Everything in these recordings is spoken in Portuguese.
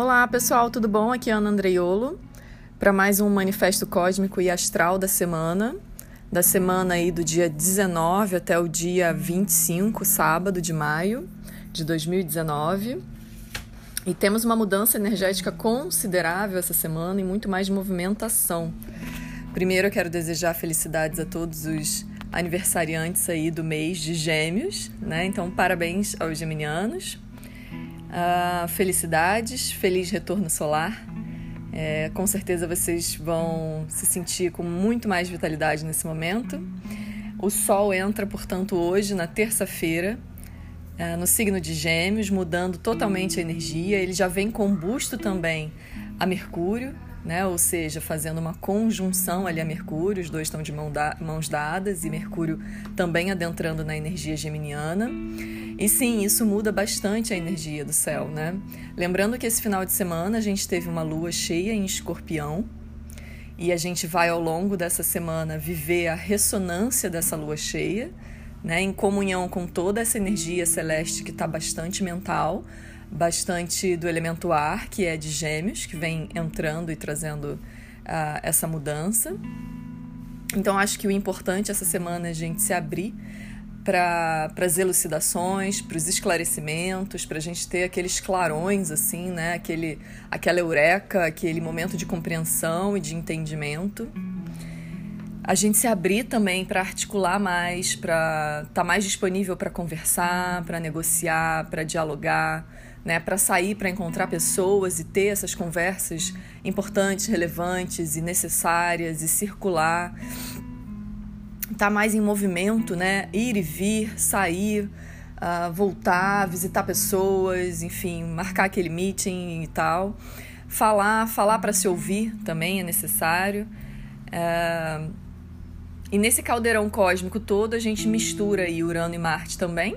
Olá pessoal, tudo bom? Aqui é Ana Andreiolo para mais um Manifesto Cósmico e Astral da semana. Da semana aí do dia 19 até o dia 25, sábado de maio de 2019. E temos uma mudança energética considerável essa semana e muito mais movimentação. Primeiro eu quero desejar felicidades a todos os aniversariantes aí do mês de Gêmeos, né? Então parabéns aos geminianos. Uh, felicidades, feliz retorno solar. É, com certeza vocês vão se sentir com muito mais vitalidade nesse momento. O Sol entra, portanto, hoje, na terça-feira, é, no signo de Gêmeos, mudando totalmente a energia. Ele já vem combusto também a Mercúrio, né? ou seja, fazendo uma conjunção ali a Mercúrio, os dois estão de mão da mãos dadas e Mercúrio também adentrando na energia geminiana. E sim, isso muda bastante a energia do céu, né? Lembrando que esse final de semana a gente teve uma lua cheia em escorpião e a gente vai ao longo dessa semana viver a ressonância dessa lua cheia, né? Em comunhão com toda essa energia celeste que está bastante mental, bastante do elemento ar, que é de gêmeos, que vem entrando e trazendo uh, essa mudança. Então acho que o importante essa semana é a gente se abrir para as elucidações, para os esclarecimentos, para a gente ter aqueles clarões, assim, né? Aquele, aquela eureka, aquele momento de compreensão e de entendimento. A gente se abrir também para articular mais, para estar tá mais disponível para conversar, para negociar, para dialogar, né? Para sair, para encontrar pessoas e ter essas conversas importantes, relevantes e necessárias e circular tá mais em movimento, né? Ir e vir, sair, uh, voltar, visitar pessoas, enfim, marcar aquele meeting e tal. Falar, falar para se ouvir também é necessário. Uh, e nesse caldeirão cósmico todo a gente mistura aí Urano e Marte também,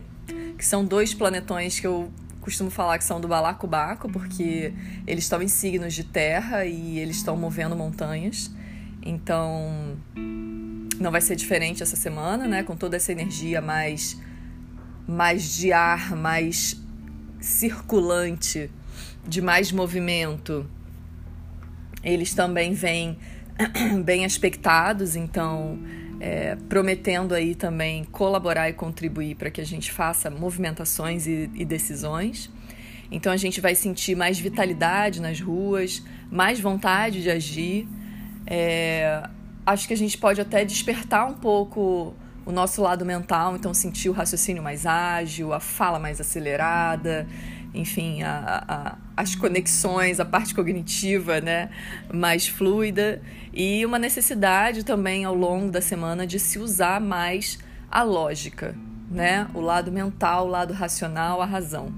que são dois planetões que eu costumo falar que são do balacobaco, porque eles estão em signos de terra e eles estão movendo montanhas. Então, não vai ser diferente essa semana, né? Com toda essa energia mais, mais de ar, mais circulante, de mais movimento. Eles também vêm bem aspectados, então é, prometendo aí também colaborar e contribuir para que a gente faça movimentações e, e decisões. Então a gente vai sentir mais vitalidade nas ruas, mais vontade de agir. É, acho que a gente pode até despertar um pouco o nosso lado mental, então sentir o raciocínio mais ágil, a fala mais acelerada, enfim, a, a, as conexões, a parte cognitiva né, mais fluida e uma necessidade também ao longo da semana de se usar mais a lógica, né, o lado mental, o lado racional, a razão.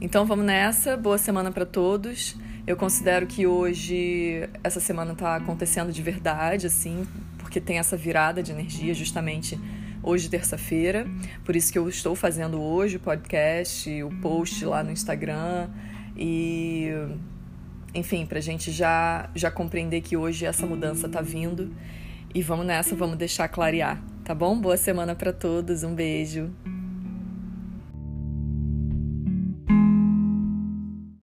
Então vamos nessa, boa semana para todos. Eu considero que hoje essa semana está acontecendo de verdade, assim, porque tem essa virada de energia justamente hoje terça-feira. Por isso que eu estou fazendo hoje o podcast, o post lá no Instagram e enfim, para a gente já já compreender que hoje essa mudança está vindo e vamos nessa, vamos deixar clarear, tá bom? Boa semana para todos, um beijo.